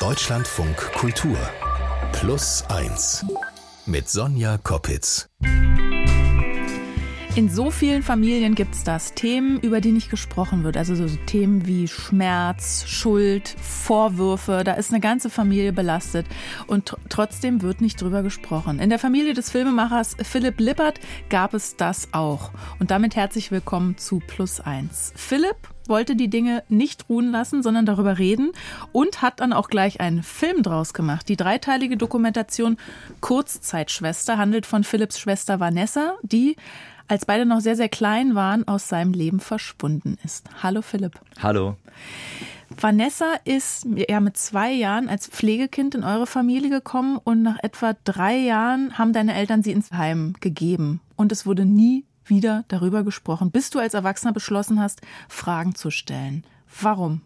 Deutschlandfunk Kultur Plus 1 mit Sonja Koppitz. In so vielen Familien gibt es das. Themen, über die nicht gesprochen wird. Also so Themen wie Schmerz, Schuld, Vorwürfe. Da ist eine ganze Familie belastet. Und trotzdem wird nicht drüber gesprochen. In der Familie des Filmemachers Philipp Lippert gab es das auch. Und damit herzlich willkommen zu Plus 1. Philipp wollte die Dinge nicht ruhen lassen, sondern darüber reden und hat dann auch gleich einen Film draus gemacht. Die dreiteilige Dokumentation Kurzzeitschwester handelt von Philipps Schwester Vanessa, die als beide noch sehr, sehr klein waren, aus seinem Leben verschwunden ist. Hallo Philipp. Hallo. Vanessa ist ja mit zwei Jahren als Pflegekind in eure Familie gekommen und nach etwa drei Jahren haben deine Eltern sie ins Heim gegeben. Und es wurde nie wieder darüber gesprochen, bis du als Erwachsener beschlossen hast, Fragen zu stellen. Warum?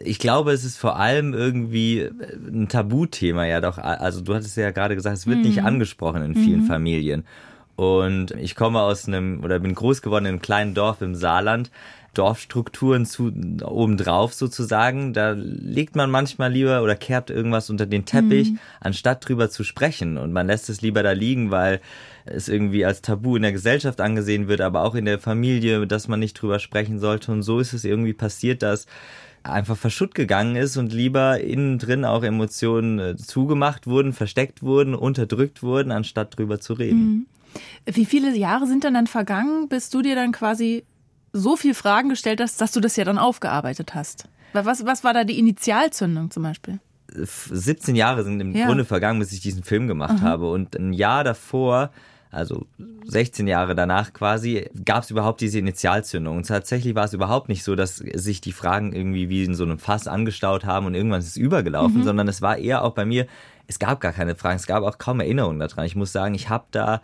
ich glaube, es ist vor allem irgendwie ein Tabuthema, ja doch. Also du hattest ja gerade gesagt, es wird mhm. nicht angesprochen in vielen mhm. Familien. Und ich komme aus einem oder bin groß geworden in einem kleinen Dorf im Saarland. Dorfstrukturen zu obendrauf sozusagen. Da legt man manchmal lieber oder kehrt irgendwas unter den Teppich, mhm. anstatt drüber zu sprechen. Und man lässt es lieber da liegen, weil es irgendwie als Tabu in der Gesellschaft angesehen wird, aber auch in der Familie, dass man nicht drüber sprechen sollte. Und so ist es irgendwie passiert, dass einfach verschutt gegangen ist und lieber innen drin auch Emotionen äh, zugemacht wurden, versteckt wurden, unterdrückt wurden, anstatt drüber zu reden. Mhm. Wie viele Jahre sind denn dann vergangen, bis du dir dann quasi so viele Fragen gestellt hast, dass du das ja dann aufgearbeitet hast? Was, was war da die Initialzündung zum Beispiel? 17 Jahre sind im ja. Grunde vergangen, bis ich diesen Film gemacht Aha. habe. Und ein Jahr davor, also 16 Jahre danach quasi, gab es überhaupt diese Initialzündung. Und tatsächlich war es überhaupt nicht so, dass sich die Fragen irgendwie wie in so einem Fass angestaut haben und irgendwann ist es übergelaufen, mhm. sondern es war eher auch bei mir, es gab gar keine Fragen, es gab auch kaum Erinnerungen daran. Ich muss sagen, ich habe da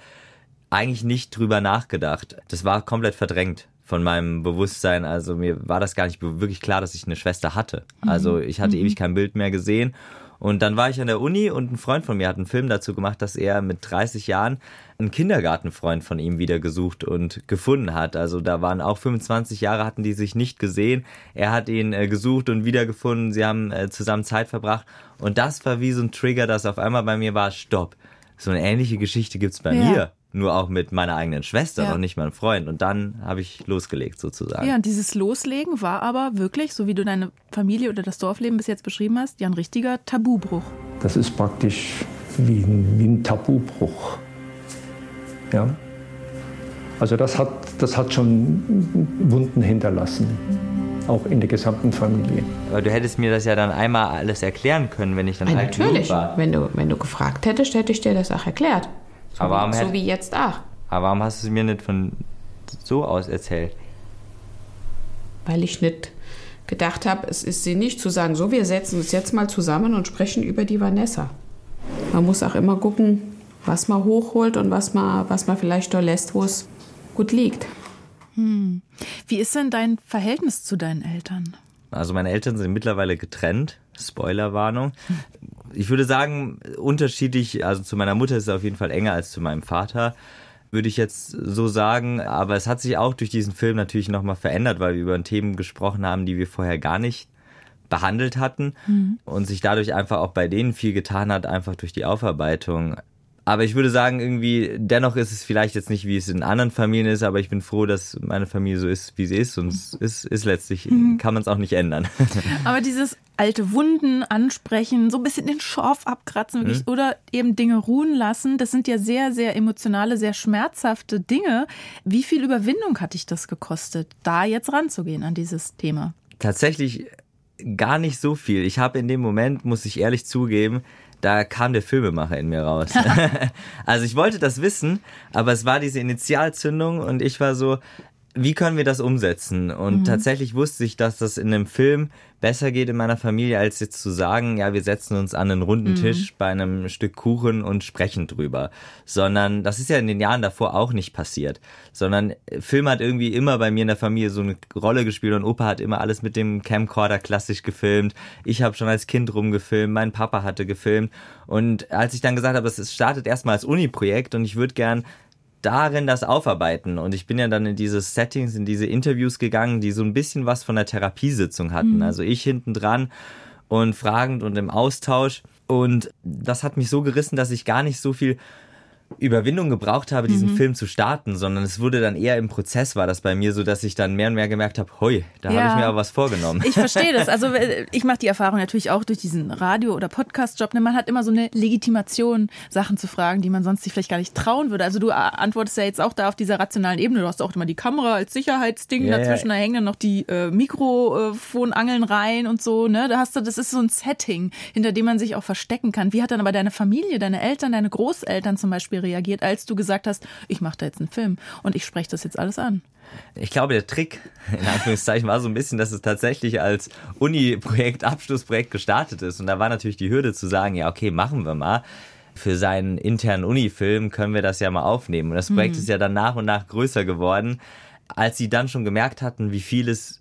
eigentlich nicht drüber nachgedacht. Das war komplett verdrängt von meinem Bewusstsein. Also mir war das gar nicht wirklich klar, dass ich eine Schwester hatte. Mhm. Also ich hatte mhm. ewig kein Bild mehr gesehen. Und dann war ich an der Uni und ein Freund von mir hat einen Film dazu gemacht, dass er mit 30 Jahren einen Kindergartenfreund von ihm wieder gesucht und gefunden hat. Also da waren auch 25 Jahre hatten die sich nicht gesehen. Er hat ihn äh, gesucht und wiedergefunden. Sie haben äh, zusammen Zeit verbracht. Und das war wie so ein Trigger, dass auf einmal bei mir war, stopp. So eine ähnliche Geschichte gibt's bei ja. mir nur auch mit meiner eigenen Schwester ja. und nicht meinem Freund. Und dann habe ich losgelegt sozusagen. Ja, und dieses Loslegen war aber wirklich, so wie du deine Familie oder das Dorfleben bis jetzt beschrieben hast, ja ein richtiger Tabubruch. Das ist praktisch wie ein, wie ein Tabubruch. Ja. Also das hat, das hat schon Wunden hinterlassen, auch in der gesamten Familie. Aber du hättest mir das ja dann einmal alles erklären können, wenn ich dann ja, alt natürlich. war. Wenn du, wenn du gefragt hättest, hätte ich dir das auch erklärt. So, aber wie, so wie jetzt auch. Aber warum hast du es mir nicht von so aus erzählt? Weil ich nicht gedacht habe, es ist sinnig zu sagen, so, wir setzen uns jetzt mal zusammen und sprechen über die Vanessa. Man muss auch immer gucken, was man hochholt und was man, was man vielleicht da lässt, wo es gut liegt. Hm. Wie ist denn dein Verhältnis zu deinen Eltern? Also meine Eltern sind mittlerweile getrennt. Spoilerwarnung ich würde sagen, unterschiedlich, also zu meiner Mutter ist es auf jeden Fall enger als zu meinem Vater, würde ich jetzt so sagen. Aber es hat sich auch durch diesen Film natürlich nochmal verändert, weil wir über Themen gesprochen haben, die wir vorher gar nicht behandelt hatten mhm. und sich dadurch einfach auch bei denen viel getan hat, einfach durch die Aufarbeitung. Aber ich würde sagen, irgendwie, dennoch ist es vielleicht jetzt nicht, wie es in anderen Familien ist, aber ich bin froh, dass meine Familie so ist, wie sie ist. Und es ist, ist letztlich, mhm. kann man es auch nicht ändern. Aber dieses alte Wunden ansprechen, so ein bisschen den Schorf abkratzen mhm. oder eben Dinge ruhen lassen, das sind ja sehr, sehr emotionale, sehr schmerzhafte Dinge. Wie viel Überwindung hat dich das gekostet, da jetzt ranzugehen an dieses Thema? Tatsächlich gar nicht so viel. Ich habe in dem Moment, muss ich ehrlich zugeben, da kam der Filmemacher in mir raus. also ich wollte das wissen, aber es war diese Initialzündung und ich war so, wie können wir das umsetzen? Und mhm. tatsächlich wusste ich, dass das in einem Film besser geht in meiner Familie, als jetzt zu sagen, ja, wir setzen uns an einen runden mhm. Tisch bei einem Stück Kuchen und sprechen drüber. Sondern das ist ja in den Jahren davor auch nicht passiert. Sondern Film hat irgendwie immer bei mir in der Familie so eine Rolle gespielt und Opa hat immer alles mit dem Camcorder klassisch gefilmt. Ich habe schon als Kind rumgefilmt, mein Papa hatte gefilmt. Und als ich dann gesagt habe, es startet erstmal als Uni-Projekt und ich würde gern darin das aufarbeiten. Und ich bin ja dann in diese Settings, in diese Interviews gegangen, die so ein bisschen was von der Therapiesitzung hatten. Mhm. Also ich hinten dran und fragend und im Austausch. Und das hat mich so gerissen, dass ich gar nicht so viel Überwindung gebraucht habe, diesen mhm. Film zu starten, sondern es wurde dann eher im Prozess, war das bei mir so, dass ich dann mehr und mehr gemerkt habe, hoi, da ja. habe ich mir aber was vorgenommen. Ich verstehe das. Also äh, ich mache die Erfahrung natürlich auch durch diesen Radio- oder Podcast-Job. Ne? Man hat immer so eine Legitimation, Sachen zu fragen, die man sonst sich vielleicht gar nicht trauen würde. Also du äh, antwortest ja jetzt auch da auf dieser rationalen Ebene. Du hast auch immer die Kamera als Sicherheitsding, yeah. dazwischen da hängen dann noch die äh, Mikrofonangeln rein und so. Ne? Da hast du, das ist so ein Setting, hinter dem man sich auch verstecken kann. Wie hat dann aber deine Familie, deine Eltern, deine Großeltern zum Beispiel reagiert, als du gesagt hast, ich mache da jetzt einen Film und ich spreche das jetzt alles an? Ich glaube, der Trick, in Anführungszeichen, war so ein bisschen, dass es tatsächlich als Uni-Projekt, Abschlussprojekt gestartet ist. Und da war natürlich die Hürde zu sagen, ja, okay, machen wir mal. Für seinen internen Uni-Film können wir das ja mal aufnehmen. Und das Projekt mhm. ist ja dann nach und nach größer geworden. Als sie dann schon gemerkt hatten, wie viel es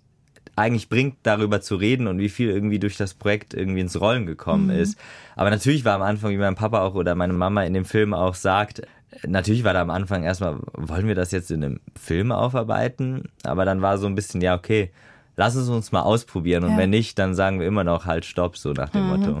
eigentlich bringt, darüber zu reden und wie viel irgendwie durch das Projekt irgendwie ins Rollen gekommen mhm. ist. Aber natürlich war am Anfang, wie mein Papa auch oder meine Mama in dem Film auch sagt, natürlich war da am Anfang erstmal, wollen wir das jetzt in einem Film aufarbeiten? Aber dann war so ein bisschen, ja, okay, lass es uns mal ausprobieren und ja. wenn nicht, dann sagen wir immer noch halt Stopp, so nach dem mhm. Motto.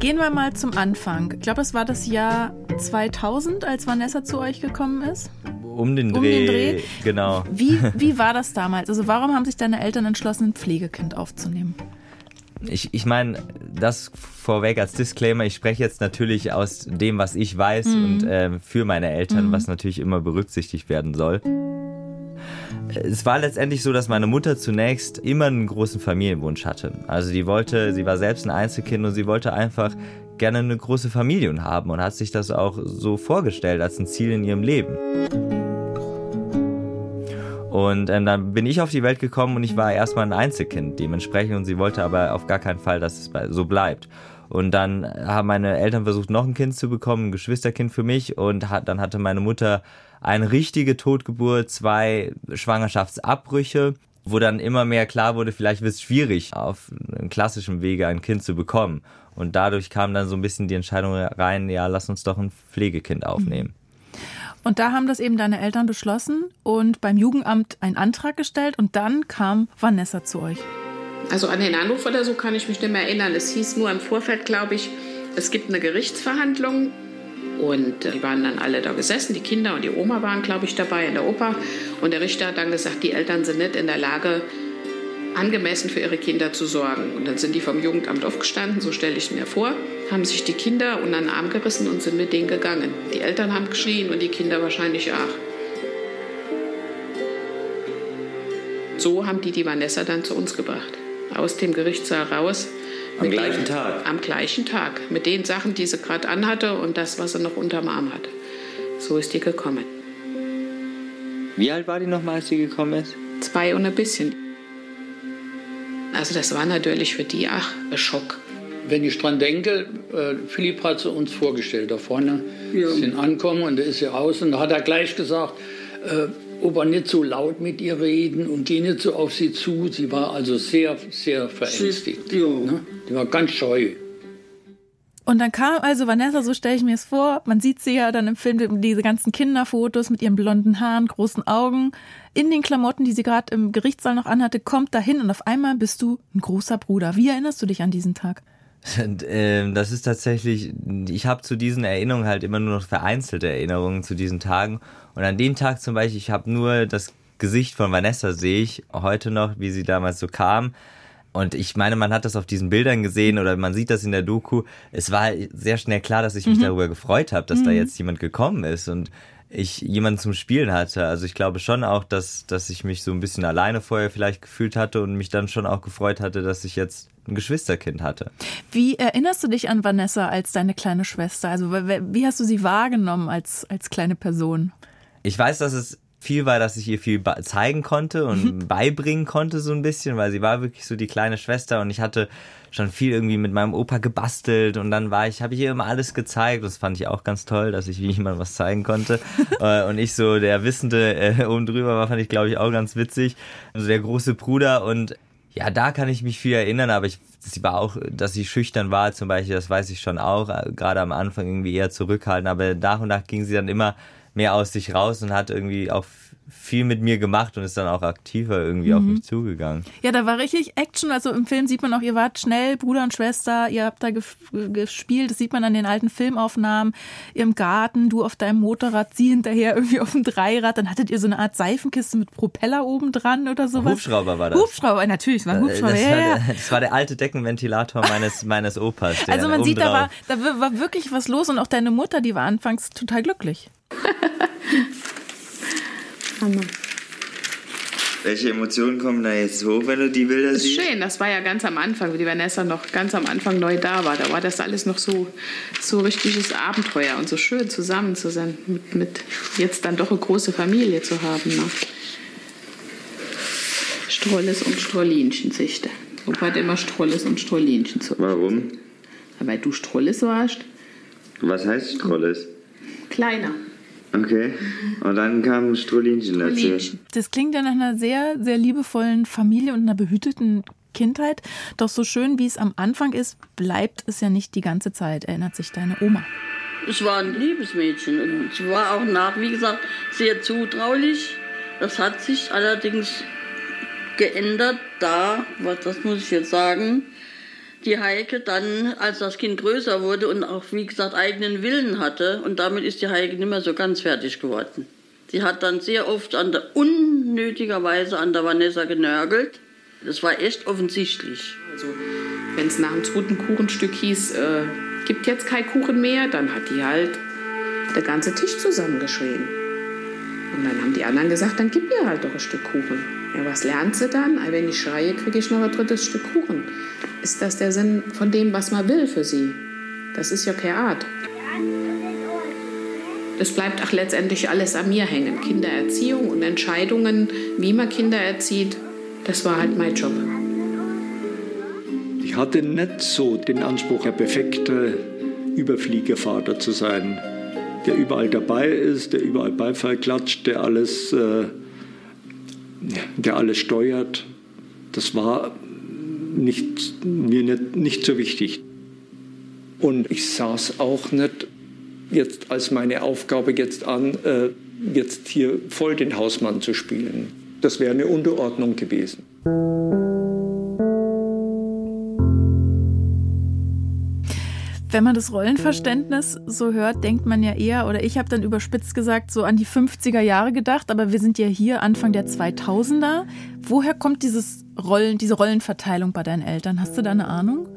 Gehen wir mal zum Anfang. Ich glaube, es war das Jahr 2000, als Vanessa zu euch gekommen ist. Um den Dreh. Um den Dreh. Genau. Wie, wie war das damals? Also warum haben sich deine Eltern entschlossen, ein Pflegekind aufzunehmen? Ich, ich meine, das vorweg als Disclaimer, ich spreche jetzt natürlich aus dem, was ich weiß mhm. und äh, für meine Eltern, mhm. was natürlich immer berücksichtigt werden soll. Es war letztendlich so, dass meine Mutter zunächst immer einen großen Familienwunsch hatte. Also die wollte, sie war selbst ein Einzelkind und sie wollte einfach gerne eine große Familie haben und hat sich das auch so vorgestellt als ein Ziel in ihrem Leben. Und ähm, dann bin ich auf die Welt gekommen und ich war erstmal ein Einzelkind dementsprechend und sie wollte aber auf gar keinen Fall, dass es so bleibt. Und dann haben meine Eltern versucht, noch ein Kind zu bekommen, ein Geschwisterkind für mich. Und hat, dann hatte meine Mutter eine richtige Totgeburt, zwei Schwangerschaftsabbrüche, wo dann immer mehr klar wurde, vielleicht wird es schwierig, auf einem klassischen Wege ein Kind zu bekommen. Und dadurch kam dann so ein bisschen die Entscheidung rein, ja, lass uns doch ein Pflegekind aufnehmen. Und da haben das eben deine Eltern beschlossen und beim Jugendamt einen Antrag gestellt und dann kam Vanessa zu euch. Also an den Anruf oder so kann ich mich nicht mehr erinnern. Es hieß nur im Vorfeld, glaube ich, es gibt eine Gerichtsverhandlung und die waren dann alle da gesessen, die Kinder und die Oma waren, glaube ich, dabei in der Oper. Und der Richter hat dann gesagt, die Eltern sind nicht in der Lage, angemessen für ihre Kinder zu sorgen. Und dann sind die vom Jugendamt aufgestanden, so stelle ich mir vor, haben sich die Kinder unter den Arm gerissen und sind mit denen gegangen. Die Eltern haben geschrien und die Kinder wahrscheinlich auch. So haben die die Vanessa dann zu uns gebracht. Aus dem Gerichtssaal raus am gleichen Tag? Am gleichen Tag. Mit den Sachen, die sie gerade anhatte und das, was sie noch unterm Arm hat. So ist die gekommen. Wie alt war die nochmal, als sie gekommen ist? Zwei und ein bisschen. Also das war natürlich für die, ach, ein Schock. Wenn ich dran denke, äh, Philipp hat sie uns vorgestellt da vorne, ja. sind ankommen und da ist sie raus und da hat er gleich gesagt, äh, ob er nicht so laut mit ihr reden und geh nicht so auf sie zu. Sie war also sehr, sehr verängstigt. Ja. Ne? Die war ganz scheu. Und dann kam also Vanessa, so stelle ich mir es vor, man sieht sie ja dann im Film, diese ganzen Kinderfotos mit ihren blonden Haaren, großen Augen, in den Klamotten, die sie gerade im Gerichtssaal noch anhatte, kommt dahin und auf einmal bist du ein großer Bruder. Wie erinnerst du dich an diesen Tag? Und, äh, das ist tatsächlich, ich habe zu diesen Erinnerungen halt immer nur noch vereinzelte Erinnerungen zu diesen Tagen. Und an dem Tag zum Beispiel, ich habe nur das Gesicht von Vanessa sehe ich heute noch, wie sie damals so kam. Und ich meine, man hat das auf diesen Bildern gesehen oder man sieht das in der Doku. Es war sehr schnell klar, dass ich mich mhm. darüber gefreut habe, dass mhm. da jetzt jemand gekommen ist und ich jemanden zum Spielen hatte. Also ich glaube schon auch, dass, dass ich mich so ein bisschen alleine vorher vielleicht gefühlt hatte und mich dann schon auch gefreut hatte, dass ich jetzt ein Geschwisterkind hatte. Wie erinnerst du dich an Vanessa als deine kleine Schwester? Also wie hast du sie wahrgenommen als, als kleine Person? Ich weiß, dass es viel war, dass ich ihr viel zeigen konnte und mhm. beibringen konnte so ein bisschen, weil sie war wirklich so die kleine Schwester und ich hatte schon viel irgendwie mit meinem Opa gebastelt und dann war ich, habe ich ihr immer alles gezeigt. Das fand ich auch ganz toll, dass ich jemand was zeigen konnte. Äh, und ich so der Wissende äh, oben drüber war, fand ich glaube ich auch ganz witzig. Also der große Bruder und ja, da kann ich mich viel erinnern, aber ich, sie war auch, dass sie schüchtern war zum Beispiel, das weiß ich schon auch, äh, gerade am Anfang irgendwie eher zurückhalten, aber nach und nach ging sie dann immer mehr aus sich raus und hat irgendwie auch viel mit mir gemacht und ist dann auch aktiver irgendwie mhm. auf mich zugegangen. Ja, da war richtig Action. Also im Film sieht man auch, ihr wart schnell Bruder und Schwester, ihr habt da gespielt, das sieht man an den alten Filmaufnahmen, im Garten, du auf deinem Motorrad, sie hinterher irgendwie auf dem Dreirad, dann hattet ihr so eine Art Seifenkiste mit Propeller oben dran oder sowas. Hubschrauber war das. Hubschrauber, natürlich, war ein Hubschrauber. Das, ja, war, ja. Der, das war der alte Deckenventilator meines, meines Opas. Also man sieht, da war, da war wirklich was los und auch deine Mutter, die war anfangs total glücklich. Hammer. Welche Emotionen kommen da jetzt hoch, wenn du die Bilder das ist siehst? Schön, das war ja ganz am Anfang, wie die Vanessa noch ganz am Anfang neu da war. Da war das alles noch so, so richtiges Abenteuer und so schön zusammen zu sein, mit, mit jetzt dann doch eine große Familie zu haben. Ne? Strolles und Strollinchen, sichte. Opa hat immer Strolles und Strollinchen zu. Warum? Weil du Strolles warst. Was heißt Strolles? Kleiner. Okay. Und dann kam Strollinchen dazu. Das klingt ja nach einer sehr, sehr liebevollen Familie und einer behüteten Kindheit. Doch so schön wie es am Anfang ist, bleibt es ja nicht die ganze Zeit, erinnert sich deine Oma. Es war ein liebes Mädchen und sie war auch nach, wie gesagt, sehr zutraulich. Das hat sich allerdings geändert, da, was das muss ich jetzt sagen, die Heike dann, als das Kind größer wurde und auch, wie gesagt, eigenen Willen hatte, und damit ist die Heike nicht mehr so ganz fertig geworden. Sie hat dann sehr oft an der, unnötigerweise an der Vanessa genörgelt. Das war echt offensichtlich. Also, wenn es nach einem zweiten Kuchenstück hieß, äh, gibt jetzt kein Kuchen mehr, dann hat die halt der ganze Tisch zusammengeschrien. Und dann haben die anderen gesagt, dann gib mir halt doch ein Stück Kuchen. Ja, was lernt sie dann? Wenn ich schreie, kriege ich noch ein drittes Stück Kuchen. Ist das der Sinn von dem, was man will für sie? Das ist ja keine Art. Es bleibt auch letztendlich alles an mir hängen. Kindererziehung und Entscheidungen, wie man Kinder erzieht, das war halt mein Job. Ich hatte nicht so den Anspruch, der perfekte Überfliegervater zu sein, der überall dabei ist, der überall Beifall klatscht, der alles, äh, der alles steuert. Das war nicht, mir nicht, nicht so wichtig. Und ich sah es auch nicht jetzt als meine Aufgabe jetzt an, äh, jetzt hier voll den Hausmann zu spielen. Das wäre eine Unterordnung gewesen. Wenn man das Rollenverständnis so hört, denkt man ja eher, oder ich habe dann überspitzt gesagt, so an die 50er Jahre gedacht, aber wir sind ja hier Anfang der 2000er. Woher kommt dieses Rollen, diese Rollenverteilung bei deinen Eltern? Hast du da eine Ahnung?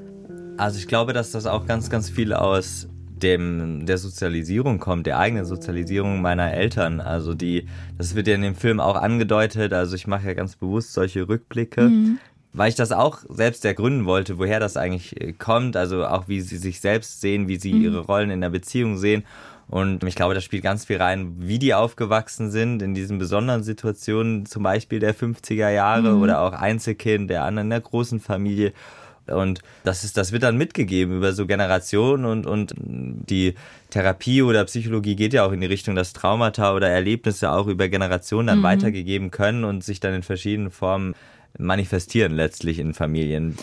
Also ich glaube, dass das auch ganz, ganz viel aus dem, der Sozialisierung kommt, der eigenen Sozialisierung meiner Eltern. Also die, das wird ja in dem Film auch angedeutet. Also ich mache ja ganz bewusst solche Rückblicke, mhm weil ich das auch selbst ergründen wollte, woher das eigentlich äh, kommt, also auch wie sie sich selbst sehen, wie sie mhm. ihre Rollen in der Beziehung sehen. Und ich glaube, da spielt ganz viel rein, wie die aufgewachsen sind in diesen besonderen Situationen, zum Beispiel der 50er Jahre mhm. oder auch Einzelkind, der anderen in der großen Familie. Und das ist, das wird dann mitgegeben über so Generationen und, und die Therapie oder Psychologie geht ja auch in die Richtung, dass Traumata oder Erlebnisse auch über Generationen dann mhm. weitergegeben können und sich dann in verschiedenen Formen manifestieren letztlich in Familien.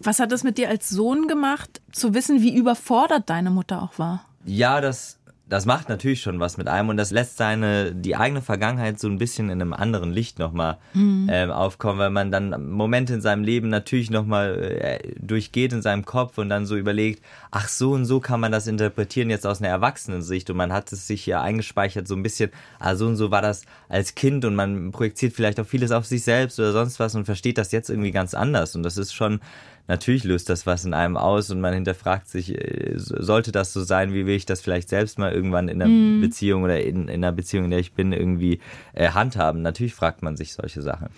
Was hat das mit dir als Sohn gemacht, zu wissen, wie überfordert deine Mutter auch war? Ja, das das macht natürlich schon was mit einem und das lässt seine die eigene Vergangenheit so ein bisschen in einem anderen Licht nochmal mhm. ähm, aufkommen, weil man dann Momente in seinem Leben natürlich nochmal äh, durchgeht in seinem Kopf und dann so überlegt, ach so und so kann man das interpretieren jetzt aus einer Erwachsenensicht und man hat es sich ja eingespeichert so ein bisschen, ah so und so war das als Kind und man projiziert vielleicht auch vieles auf sich selbst oder sonst was und versteht das jetzt irgendwie ganz anders und das ist schon natürlich löst das was in einem aus und man hinterfragt sich, äh, sollte das so sein, wie will ich das vielleicht selbst mal irgendwann in einer mm. Beziehung oder in, in, einer Beziehung, in der ich bin, irgendwie äh, handhaben. Natürlich fragt man sich solche Sachen.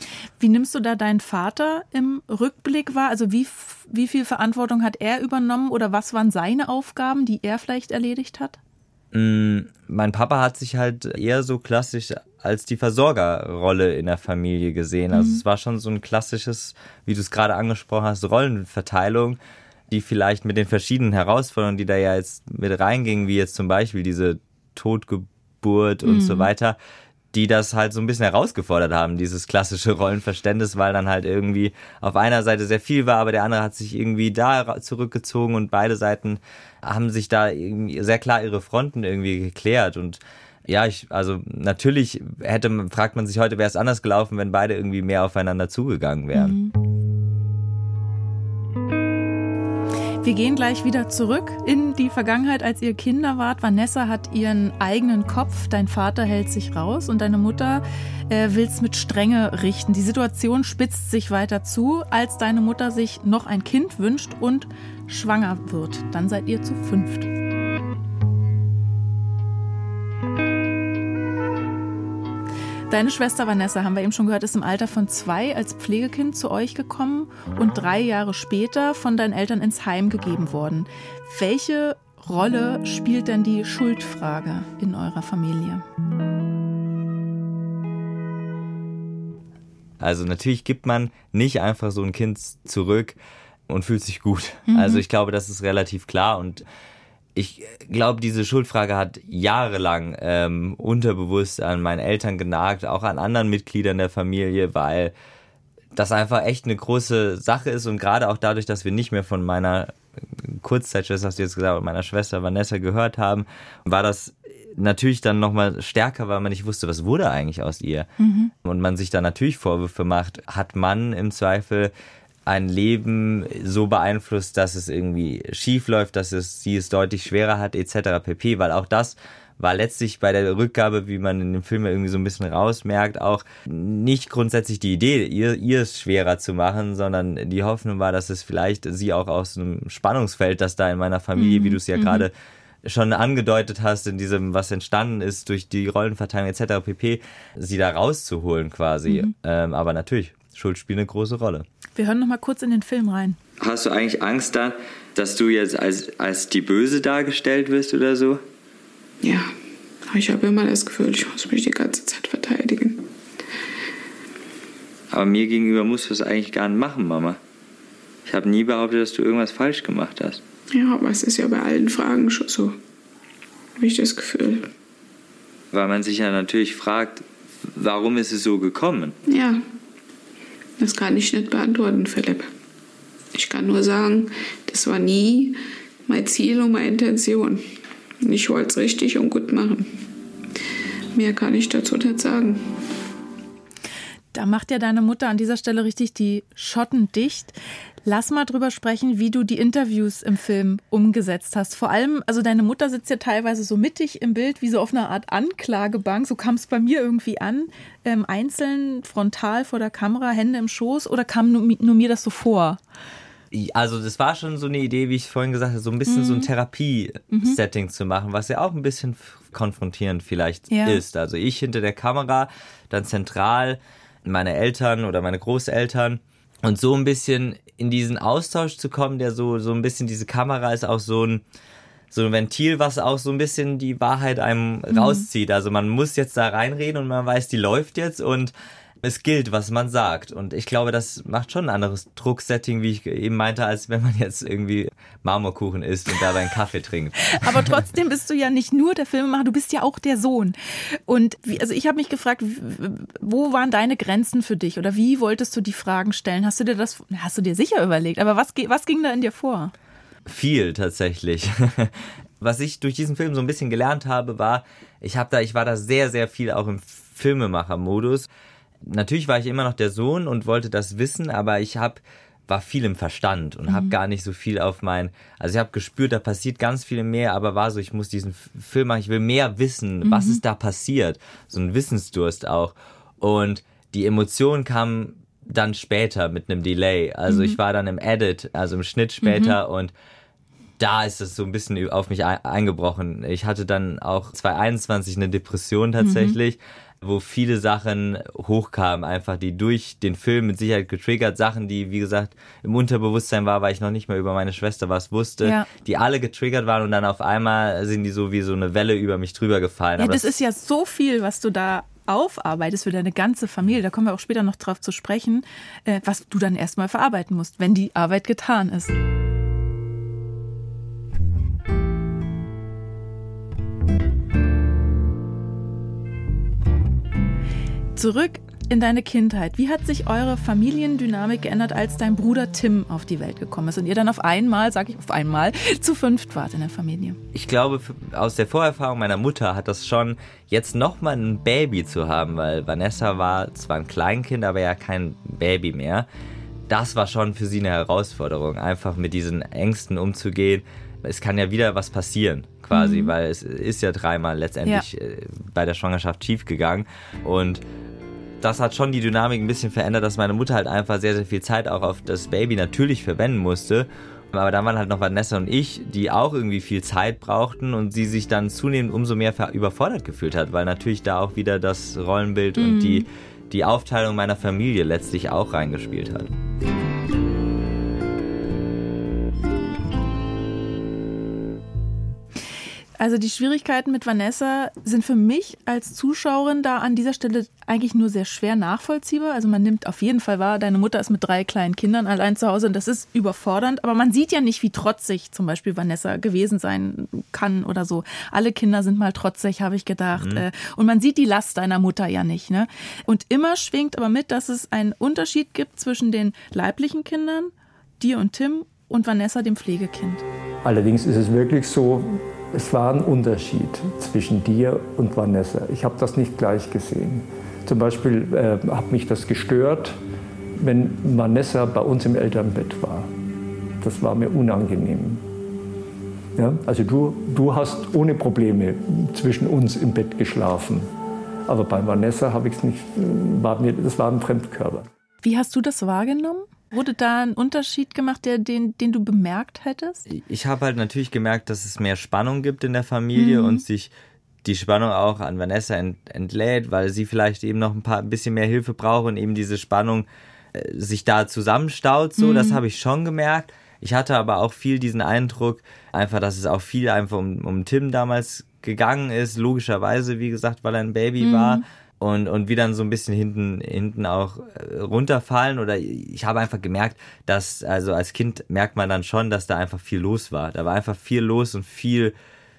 Wie nimmst du da deinen Vater im Rückblick wahr? Also wie, wie viel Verantwortung hat er übernommen oder was waren seine Aufgaben, die er vielleicht erledigt hat? Mm, mein Papa hat sich halt eher so klassisch als die Versorgerrolle in der Familie gesehen. Also mhm. es war schon so ein klassisches, wie du es gerade angesprochen hast, Rollenverteilung, die vielleicht mit den verschiedenen Herausforderungen, die da ja jetzt mit reingingen, wie jetzt zum Beispiel diese Totgeburt und mhm. so weiter, die das halt so ein bisschen herausgefordert haben, dieses klassische Rollenverständnis, weil dann halt irgendwie auf einer Seite sehr viel war, aber der andere hat sich irgendwie da zurückgezogen und beide Seiten haben sich da sehr klar ihre Fronten irgendwie geklärt und Ja, ich, also natürlich hätte, fragt man sich heute, wäre es anders gelaufen, wenn beide irgendwie mehr aufeinander zugegangen wären. Mhm. Wir gehen gleich wieder zurück in die Vergangenheit, als ihr Kinder wart. Vanessa hat ihren eigenen Kopf, dein Vater hält sich raus und deine Mutter äh, will es mit Strenge richten. Die Situation spitzt sich weiter zu, als deine Mutter sich noch ein Kind wünscht und schwanger wird. Dann seid ihr zu fünft. Deine Schwester Vanessa, haben wir eben schon gehört, ist im Alter von zwei als Pflegekind zu euch gekommen und drei Jahre später von deinen Eltern ins Heim gegeben worden. Welche Rolle spielt denn die Schuldfrage in eurer Familie? Also natürlich gibt man nicht einfach so ein Kind zurück und fühlt sich gut. Mhm. Also ich glaube, das ist relativ klar und ich glaube, diese Schuldfrage hat jahrelang ähm, unterbewusst an meinen Eltern genagt, auch an anderen Mitgliedern der Familie, weil das einfach echt eine große Sache ist und gerade auch dadurch, dass wir nicht mehr von meiner Kurzzeitschwester, hast du jetzt gesagt, meiner Schwester Vanessa gehört haben, war das natürlich dann nochmal stärker, weil man nicht wusste, was wurde eigentlich aus ihr. Mhm. Und man sich da natürlich Vorwürfe macht, hat man im Zweifel ein Leben so beeinflusst, dass es irgendwie schief läuft, dass es sie es deutlich schwerer hat, etc. pp. Weil auch das war letztlich bei der Rückgabe, wie man in dem Film irgendwie so ein bisschen rausmerkt, auch nicht grundsätzlich die Idee, ihr, ihr es schwerer zu machen, sondern die Hoffnung war, dass es vielleicht sie auch aus einem Spannungsfeld, das da in meiner Familie, mhm. wie du es ja mhm. gerade schon angedeutet hast, in diesem, was entstanden ist durch die Rollenverteilung etc. pp, sie da rauszuholen quasi. Mhm. Ähm, aber natürlich, Schuld spielt eine große Rolle. Wir hören noch mal kurz in den Film rein. Hast du eigentlich Angst da, dass du jetzt als, als die Böse dargestellt wirst oder so? Ja, ich habe immer das Gefühl, ich muss mich die ganze Zeit verteidigen. Aber mir gegenüber musst du es eigentlich gar nicht machen, Mama. Ich habe nie behauptet, dass du irgendwas falsch gemacht hast. Ja, aber es ist ja bei allen Fragen schon so. Habe ich das Gefühl. Weil man sich ja natürlich fragt, warum ist es so gekommen? Ja, das kann ich nicht beantworten, Philipp. Ich kann nur sagen, das war nie mein Ziel und meine Intention. Ich wollte es richtig und gut machen. Mehr kann ich dazu nicht sagen. Da macht ja deine Mutter an dieser Stelle richtig die Schotten dicht. Lass mal drüber sprechen, wie du die Interviews im Film umgesetzt hast. Vor allem, also deine Mutter sitzt ja teilweise so mittig im Bild, wie so auf einer Art Anklagebank. So kam es bei mir irgendwie an. Ähm, einzeln, frontal vor der Kamera, Hände im Schoß oder kam nur, nur mir das so vor? Also das war schon so eine Idee, wie ich vorhin gesagt habe, so ein bisschen mhm. so ein mhm. Therapie-Setting mhm. zu machen, was ja auch ein bisschen konfrontierend vielleicht ja. ist. Also ich hinter der Kamera, dann zentral meine Eltern oder meine Großeltern und so ein bisschen in diesen Austausch zu kommen, der so, so ein bisschen, diese Kamera ist auch so ein, so ein Ventil, was auch so ein bisschen die Wahrheit einem mhm. rauszieht. Also man muss jetzt da reinreden und man weiß, die läuft jetzt und es gilt, was man sagt. Und ich glaube, das macht schon ein anderes Drucksetting, wie ich eben meinte, als wenn man jetzt irgendwie Marmorkuchen isst und dabei einen Kaffee trinkt. Aber trotzdem bist du ja nicht nur der Filmemacher, du bist ja auch der Sohn. Und wie, also ich habe mich gefragt, wo waren deine Grenzen für dich oder wie wolltest du die Fragen stellen? Hast du dir das, hast du dir sicher überlegt? Aber was, was ging da in dir vor? Viel tatsächlich. Was ich durch diesen Film so ein bisschen gelernt habe, war, ich habe da, ich war da sehr, sehr viel auch im Filmemacher-Modus natürlich war ich immer noch der Sohn und wollte das wissen, aber ich habe war viel im Verstand und mhm. habe gar nicht so viel auf mein, also ich habe gespürt, da passiert ganz viel mehr, aber war so, ich muss diesen Film machen, ich will mehr wissen, mhm. was ist da passiert, so ein Wissensdurst auch und die Emotion kam dann später mit einem Delay, also mhm. ich war dann im Edit, also im Schnitt später mhm. und da ist es so ein bisschen auf mich eingebrochen. Ich hatte dann auch 2021 eine Depression tatsächlich. Mhm wo viele Sachen hochkamen, einfach die durch den Film mit Sicherheit getriggert, Sachen, die, wie gesagt, im Unterbewusstsein war, weil ich noch nicht mal über meine Schwester was wusste, ja. die alle getriggert waren und dann auf einmal sind die so wie so eine Welle über mich drüber gefallen. Ja, das, das ist ja so viel, was du da aufarbeitest für deine ganze Familie, da kommen wir auch später noch drauf zu sprechen, äh, was du dann erstmal verarbeiten musst, wenn die Arbeit getan ist. Zurück in deine Kindheit. Wie hat sich eure Familiendynamik geändert, als dein Bruder Tim auf die Welt gekommen ist und ihr dann auf einmal, sag ich auf einmal, zu fünft wart in der Familie? Ich glaube, aus der Vorerfahrung meiner Mutter hat das schon jetzt nochmal ein Baby zu haben, weil Vanessa war zwar ein Kleinkind, aber ja kein Baby mehr. Das war schon für sie eine Herausforderung, einfach mit diesen Ängsten umzugehen. Es kann ja wieder was passieren quasi, mhm. weil es ist ja dreimal letztendlich ja. Äh, bei der Schwangerschaft schief gegangen und das hat schon die Dynamik ein bisschen verändert, dass meine Mutter halt einfach sehr, sehr viel Zeit auch auf das Baby natürlich verwenden musste. Aber da waren halt noch Vanessa und ich, die auch irgendwie viel Zeit brauchten und sie sich dann zunehmend umso mehr überfordert gefühlt hat, weil natürlich da auch wieder das Rollenbild mhm. und die, die Aufteilung meiner Familie letztlich auch reingespielt hat. Also die Schwierigkeiten mit Vanessa sind für mich als Zuschauerin da an dieser Stelle eigentlich nur sehr schwer nachvollziehbar. Also man nimmt auf jeden Fall wahr, deine Mutter ist mit drei kleinen Kindern allein zu Hause und das ist überfordernd. Aber man sieht ja nicht, wie trotzig zum Beispiel Vanessa gewesen sein kann oder so. Alle Kinder sind mal trotzig, habe ich gedacht. Mhm. Äh, und man sieht die Last deiner Mutter ja nicht. Ne? Und immer schwingt aber mit, dass es einen Unterschied gibt zwischen den leiblichen Kindern, dir und Tim, und Vanessa, dem Pflegekind. Allerdings ist es wirklich so, es war ein Unterschied zwischen dir und Vanessa. Ich habe das nicht gleich gesehen. Zum Beispiel äh, hat mich das gestört, wenn Vanessa bei uns im Elternbett war. Das war mir unangenehm. Ja? Also du, du hast ohne Probleme zwischen uns im Bett geschlafen. Aber bei Vanessa habe ich es nicht, war mir, das war ein Fremdkörper. Wie hast du das wahrgenommen? Wurde da ein Unterschied gemacht, der, den, den du bemerkt hättest? Ich habe halt natürlich gemerkt, dass es mehr Spannung gibt in der Familie mhm. und sich die Spannung auch an Vanessa ent, entlädt, weil sie vielleicht eben noch ein paar ein bisschen mehr Hilfe braucht und eben diese Spannung äh, sich da zusammenstaut. So, mhm. das habe ich schon gemerkt. Ich hatte aber auch viel diesen Eindruck, einfach, dass es auch viel einfach um, um Tim damals gegangen ist, logischerweise, wie gesagt, weil er ein Baby mhm. war und, und wie dann so ein bisschen hinten, hinten auch äh, runterfallen. Oder ich habe einfach gemerkt, dass, also als Kind merkt man dann schon, dass da einfach viel los war. Da war einfach viel los und viel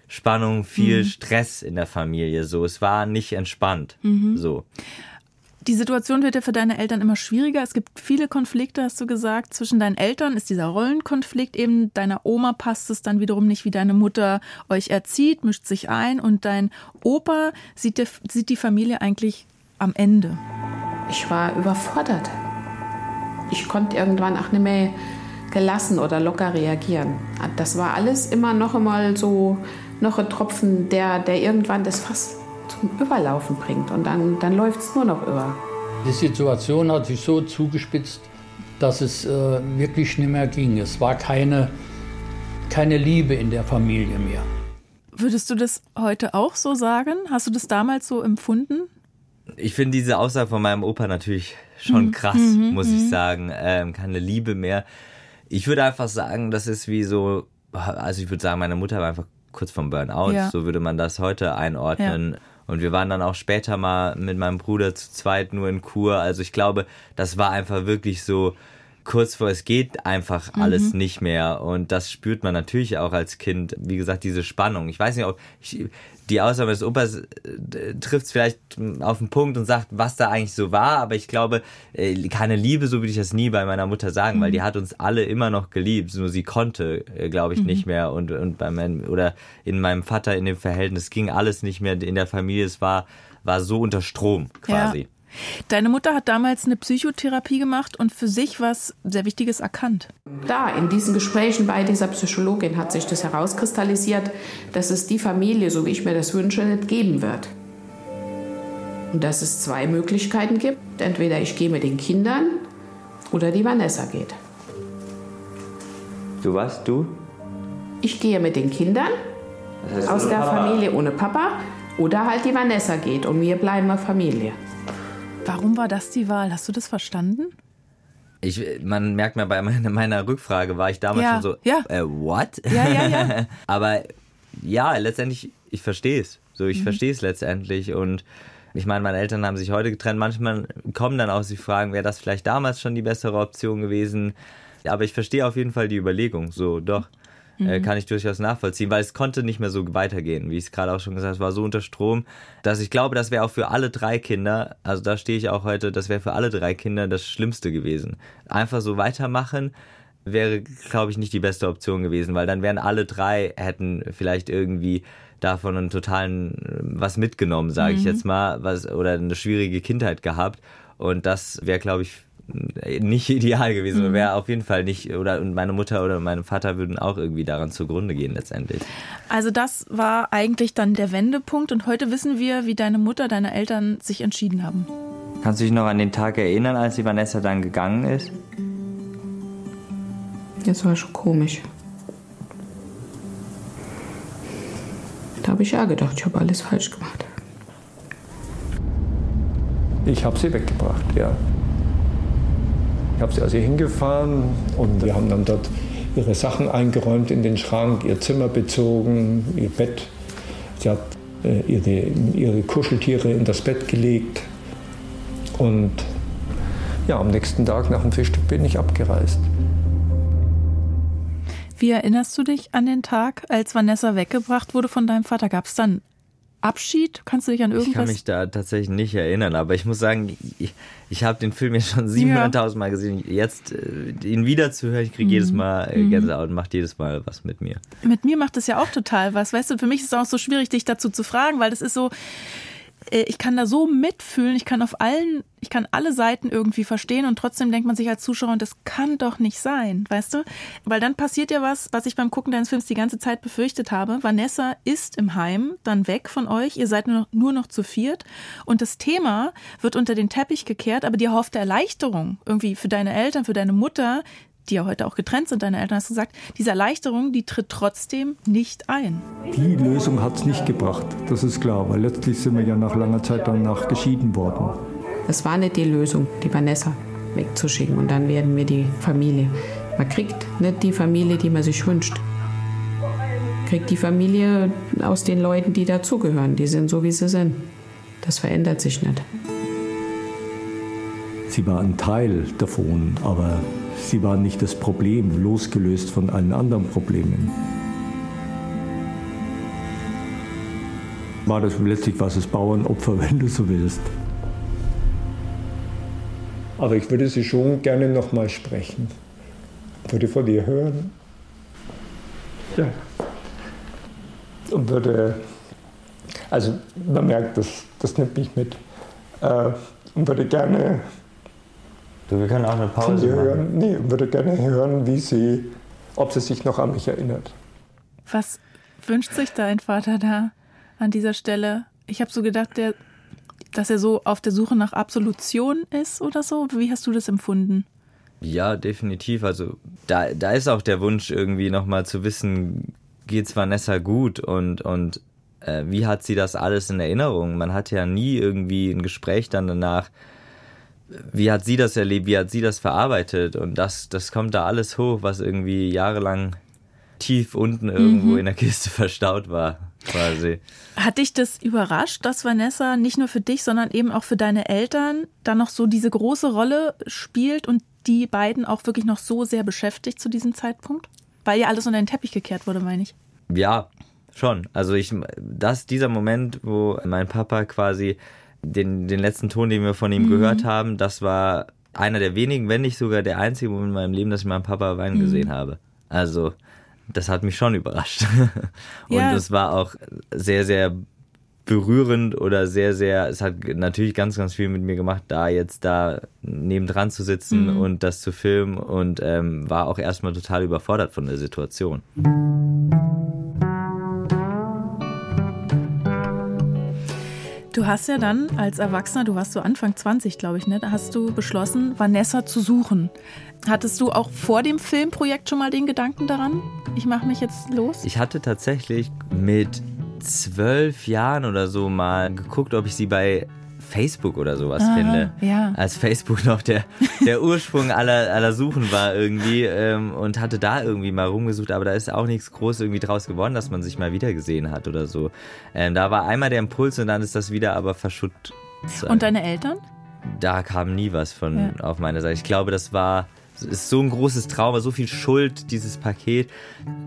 Spannung, viel mhm. Stress in der Familie. So, es war nicht entspannt. Mhm. So. Die Situation wird ja für deine Eltern immer schwieriger. Es gibt viele Konflikte, hast du gesagt. Zwischen deinen Eltern ist dieser Rollenkonflikt eben. Deiner Oma passt es dann wiederum nicht, wie deine Mutter euch erzieht, mischt sich ein. Und dein Opa sieht, der, sieht die Familie eigentlich am Ende. Ich war überfordert. Ich konnte irgendwann auch nicht mehr gelassen oder locker reagieren. Das war alles immer noch einmal so, noch ein Tropfen, der, der irgendwann das Fass zum Überlaufen bringt. Und dann, dann läuft es nur noch über. Die Situation hat sich so zugespitzt, dass es äh, wirklich nicht mehr ging. Es war keine, keine Liebe in der Familie mehr. Würdest du das heute auch so sagen? Hast du das damals so empfunden? Ich finde diese Aussage von meinem Opa natürlich schon mhm. krass, mhm. muss ich mhm. sagen. Ähm, keine Liebe mehr. Ich würde einfach sagen, das ist wie so, also ich würde sagen, meine Mutter war einfach kurz vom Burnout. Ja. So würde man das heute einordnen. Ja. Und wir waren dann auch später mal mit meinem Bruder zu zweit nur in Kur. Also ich glaube, das war einfach wirklich so kurz vor es geht einfach alles mhm. nicht mehr. Und das spürt man natürlich auch als Kind. Wie gesagt, diese Spannung. Ich weiß nicht, ob ich, die Aussage des Opas äh, trifft es vielleicht auf den Punkt und sagt, was da eigentlich so war, aber ich glaube, äh, keine Liebe, so würde ich das nie bei meiner Mutter sagen, mhm. weil die hat uns alle immer noch geliebt, nur sie konnte, äh, glaube ich, mhm. nicht mehr und, und bei meinem, oder in meinem Vater in dem Verhältnis ging alles nicht mehr in der Familie, es war, war so unter Strom quasi. Ja. Deine Mutter hat damals eine Psychotherapie gemacht und für sich was sehr Wichtiges erkannt. Da, in diesen Gesprächen bei dieser Psychologin hat sich das herauskristallisiert, dass es die Familie, so wie ich mir das wünsche, nicht geben wird. Und dass es zwei Möglichkeiten gibt. Entweder ich gehe mit den Kindern oder die Vanessa geht. Du was, du? Ich gehe mit den Kindern das heißt, aus der Papa. Familie ohne Papa oder halt die Vanessa geht und wir bleiben eine Familie. Warum war das die Wahl? Hast du das verstanden? Ich, man merkt mir bei meiner, meiner Rückfrage, war ich damals ja, schon so, ja. äh, what? Ja, ja, ja. Aber ja, letztendlich, ich verstehe es. So, ich mhm. verstehe es letztendlich. Und ich meine, meine Eltern haben sich heute getrennt. Manchmal kommen dann auch die Fragen, wäre das vielleicht damals schon die bessere Option gewesen? Aber ich verstehe auf jeden Fall die Überlegung. So, doch. Äh, mhm. kann ich durchaus nachvollziehen, weil es konnte nicht mehr so weitergehen, wie ich es gerade auch schon gesagt habe, es war so unter Strom, dass ich glaube, das wäre auch für alle drei Kinder, also da stehe ich auch heute, das wäre für alle drei Kinder das Schlimmste gewesen. Einfach so weitermachen wäre, glaube ich, nicht die beste Option gewesen, weil dann wären alle drei, hätten vielleicht irgendwie davon einen totalen was mitgenommen, sage mhm. ich jetzt mal, was oder eine schwierige Kindheit gehabt und das wäre, glaube ich, nicht ideal gewesen. Mhm. Wäre auf jeden Fall nicht, oder meine Mutter oder mein Vater würden auch irgendwie daran zugrunde gehen letztendlich. Also das war eigentlich dann der Wendepunkt und heute wissen wir, wie deine Mutter, deine Eltern sich entschieden haben. Kannst du dich noch an den Tag erinnern, als die Vanessa dann gegangen ist? Das war schon komisch. Da habe ich ja gedacht, ich habe alles falsch gemacht. Ich habe sie weggebracht, ja. Ich habe sie also hingefahren und wir haben dann dort ihre Sachen eingeräumt in den Schrank, ihr Zimmer bezogen, ihr Bett. Sie hat äh, ihre, ihre Kuscheltiere in das Bett gelegt. Und ja, am nächsten Tag nach dem Frühstück bin ich abgereist. Wie erinnerst du dich an den Tag, als Vanessa weggebracht wurde von deinem Vater? Gab es dann Abschied? Kannst du dich an irgendwas? Ich kann mich da tatsächlich nicht erinnern, aber ich muss sagen, ich, ich habe den Film jetzt schon 700.000 ja. Mal gesehen. Jetzt äh, ihn wieder zu hören, ich kriege mhm. jedes Mal äh, mhm. Gänsehaut und macht jedes Mal was mit mir. Mit mir macht das ja auch total was. Weißt du, für mich ist es auch so schwierig, dich dazu zu fragen, weil das ist so, ich kann da so mitfühlen, ich kann auf allen, ich kann alle Seiten irgendwie verstehen und trotzdem denkt man sich als Zuschauer, das kann doch nicht sein, weißt du? Weil dann passiert ja was, was ich beim Gucken deines Films die ganze Zeit befürchtet habe. Vanessa ist im Heim, dann weg von euch, ihr seid nur noch, nur noch zu viert und das Thema wird unter den Teppich gekehrt, aber die erhoffte Erleichterung irgendwie für deine Eltern, für deine Mutter, die ja heute auch getrennt sind, deine Eltern hast du gesagt, diese Erleichterung, die tritt trotzdem nicht ein. Die Lösung hat es nicht gebracht, das ist klar, weil letztlich sind wir ja nach langer Zeit danach geschieden worden. Es war nicht die Lösung, die Vanessa wegzuschicken und dann werden wir die Familie. Man kriegt nicht die Familie, die man sich wünscht. Kriegt die Familie aus den Leuten, die dazugehören. Die sind so, wie sie sind. Das verändert sich nicht. Sie war ein Teil davon, aber Sie war nicht das Problem, losgelöst von allen anderen Problemen. War das letztlich was das Bauernopfer, wenn du so willst. Aber ich würde sie schon gerne noch mal sprechen. Würde von dir hören. Ja. Und würde, also man merkt, das, das nimmt mich mit. Äh, und würde gerne Du, wir können auch eine Pause machen. Hören, nee, würde gerne hören, wie sie, ob sie sich noch an mich erinnert. Was wünscht sich dein Vater da an dieser Stelle? Ich habe so gedacht, der, dass er so auf der Suche nach Absolution ist oder so. Wie hast du das empfunden? Ja, definitiv. Also da, da ist auch der Wunsch irgendwie nochmal zu wissen, geht's Vanessa gut und, und äh, wie hat sie das alles in Erinnerung? Man hat ja nie irgendwie ein Gespräch dann danach wie hat sie das erlebt, wie hat sie das verarbeitet und das, das kommt da alles hoch, was irgendwie jahrelang tief unten irgendwo mhm. in der Kiste verstaut war, quasi. Hat dich das überrascht, dass Vanessa nicht nur für dich, sondern eben auch für deine Eltern da noch so diese große Rolle spielt und die beiden auch wirklich noch so sehr beschäftigt zu diesem Zeitpunkt? Weil ja alles unter den Teppich gekehrt wurde, meine ich. Ja, schon. Also ich, das, dieser Moment, wo mein Papa quasi den, den letzten Ton, den wir von ihm mhm. gehört haben, das war einer der wenigen, wenn nicht sogar der einzige Moment in meinem Leben, dass ich meinen Papa weinen mhm. gesehen habe. Also, das hat mich schon überrascht. Und es ja. war auch sehr, sehr berührend oder sehr, sehr, es hat natürlich ganz, ganz viel mit mir gemacht, da jetzt da nebendran zu sitzen mhm. und das zu filmen und ähm, war auch erstmal total überfordert von der Situation. Du hast ja dann als Erwachsener, du warst so Anfang 20, glaube ich, ne, da hast du beschlossen, Vanessa zu suchen. Hattest du auch vor dem Filmprojekt schon mal den Gedanken daran? Ich mache mich jetzt los? Ich hatte tatsächlich mit zwölf Jahren oder so mal geguckt, ob ich sie bei Facebook oder sowas Aha, finde. Ja. Als Facebook noch der, der Ursprung aller, aller Suchen war irgendwie ähm, und hatte da irgendwie mal rumgesucht, aber da ist auch nichts groß irgendwie draus geworden, dass man sich mal wieder gesehen hat oder so. Ähm, da war einmal der Impuls und dann ist das wieder aber verschütt. Und deine Eltern? Da kam nie was von ja. auf meine Seite. Ich glaube, das war es ist so ein großes Trauma, so viel Schuld, dieses Paket,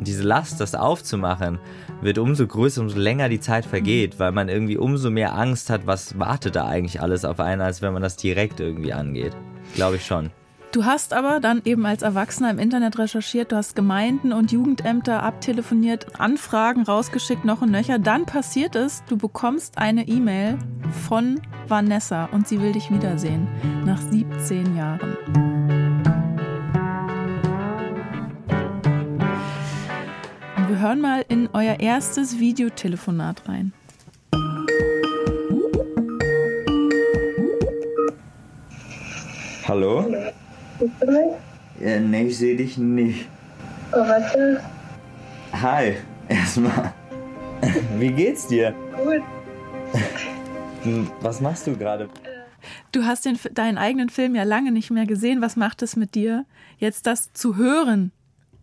diese Last, das aufzumachen, wird umso größer, umso länger die Zeit vergeht, weil man irgendwie umso mehr Angst hat, was wartet da eigentlich alles auf einen, als wenn man das direkt irgendwie angeht. Glaube ich schon. Du hast aber dann eben als Erwachsener im Internet recherchiert, du hast Gemeinden und Jugendämter abtelefoniert, Anfragen rausgeschickt, noch und nöcher. Dann passiert es, du bekommst eine E-Mail von Vanessa und sie will dich wiedersehen nach 17 Jahren. Wir hören mal in euer erstes Videotelefonat rein. Hallo? Siehst du mich? Ja, nee, ich sehe dich nicht. Oh, warte. Hi, erstmal. Wie geht's dir? Gut. Was machst du gerade? Du hast den, deinen eigenen Film ja lange nicht mehr gesehen. Was macht es mit dir, jetzt das zu hören?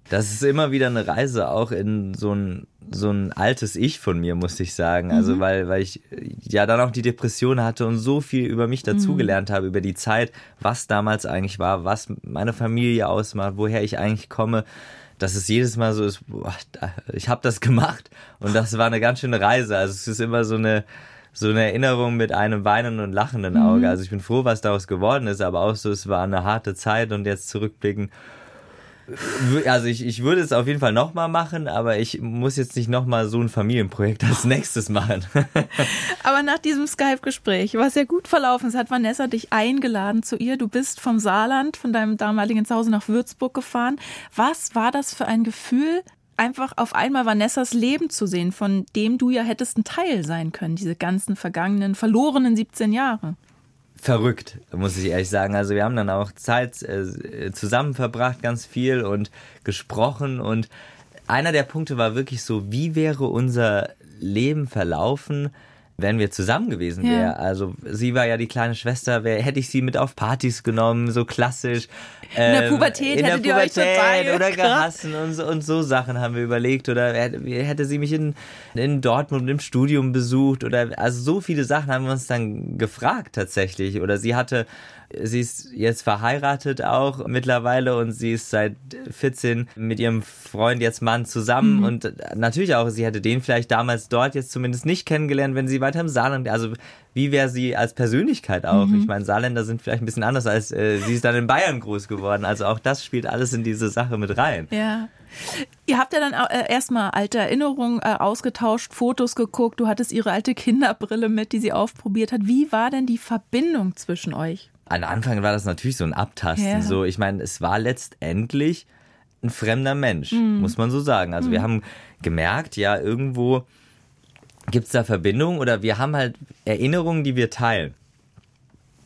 Das ist immer wieder eine Reise auch in so ein, so ein altes Ich von mir, muss ich sagen. Also, mhm. weil, weil ich ja dann auch die Depression hatte und so viel über mich dazugelernt mhm. habe, über die Zeit, was damals eigentlich war, was meine Familie ausmacht, woher ich eigentlich komme dass es jedes Mal so ist, boah, ich habe das gemacht und das war eine ganz schöne Reise. Also es ist immer so eine so eine Erinnerung mit einem weinenden und lachenden Auge. Mhm. Also ich bin froh, was daraus geworden ist, aber auch so, es war eine harte Zeit und jetzt zurückblicken, also ich, ich würde es auf jeden Fall nochmal machen, aber ich muss jetzt nicht nochmal so ein Familienprojekt als nächstes machen. aber nach diesem Skype-Gespräch, was ja gut verlaufen ist, hat Vanessa dich eingeladen zu ihr. Du bist vom Saarland, von deinem damaligen Zuhause nach Würzburg gefahren. Was war das für ein Gefühl, einfach auf einmal Vanessas Leben zu sehen, von dem du ja hättest ein Teil sein können, diese ganzen vergangenen, verlorenen 17 Jahre? Verrückt, muss ich ehrlich sagen. Also wir haben dann auch Zeit äh, zusammen verbracht, ganz viel und gesprochen und einer der Punkte war wirklich so, wie wäre unser Leben verlaufen, wenn wir zusammen gewesen wären. Ja. Also sie war ja die kleine Schwester, wär, hätte ich sie mit auf Partys genommen, so klassisch. In der ähm, Pubertät in hättet der Pubertät ihr euch total oder gehassen und so, und so Sachen haben wir überlegt. Oder hätte sie mich in, in Dortmund im Studium besucht oder also so viele Sachen haben wir uns dann gefragt tatsächlich. Oder sie hatte Sie ist jetzt verheiratet auch mittlerweile und sie ist seit 14 mit ihrem Freund jetzt Mann zusammen mhm. und natürlich auch, sie hätte den vielleicht damals dort jetzt zumindest nicht kennengelernt, wenn sie weiter im Saarland, also wie wäre sie als Persönlichkeit auch? Mhm. Ich meine, Saarländer sind vielleicht ein bisschen anders als äh, sie ist dann in Bayern groß geworden, also auch das spielt alles in diese Sache mit rein. Ja. Ihr habt ja dann äh, erstmal alte Erinnerungen äh, ausgetauscht, Fotos geguckt, du hattest ihre alte Kinderbrille mit, die sie aufprobiert hat. Wie war denn die Verbindung zwischen euch? An Anfang war das natürlich so ein Abtasten. Ja. So, ich meine, es war letztendlich ein fremder Mensch, mhm. muss man so sagen. Also mhm. wir haben gemerkt, ja, irgendwo gibt es da Verbindungen oder wir haben halt Erinnerungen, die wir teilen.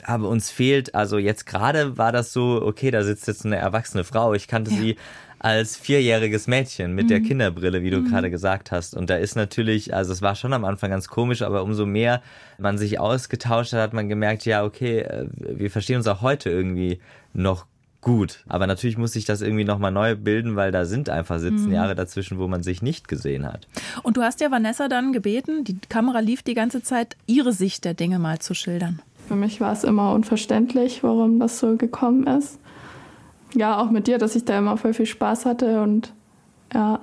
Aber uns fehlt, also jetzt gerade war das so, okay, da sitzt jetzt eine erwachsene Frau. Ich kannte ja. sie als vierjähriges Mädchen mit mhm. der Kinderbrille, wie du mhm. gerade gesagt hast. Und da ist natürlich, also es war schon am Anfang ganz komisch, aber umso mehr man sich ausgetauscht hat, hat man gemerkt, ja, okay, äh, wir verstehen uns auch heute irgendwie noch gut. Aber natürlich muss sich das irgendwie nochmal neu bilden, weil da sind einfach 17 mhm. Jahre dazwischen, wo man sich nicht gesehen hat. Und du hast ja Vanessa dann gebeten, die Kamera lief die ganze Zeit, ihre Sicht der Dinge mal zu schildern. Für mich war es immer unverständlich, warum das so gekommen ist ja, auch mit dir, dass ich da immer voll viel Spaß hatte und ja,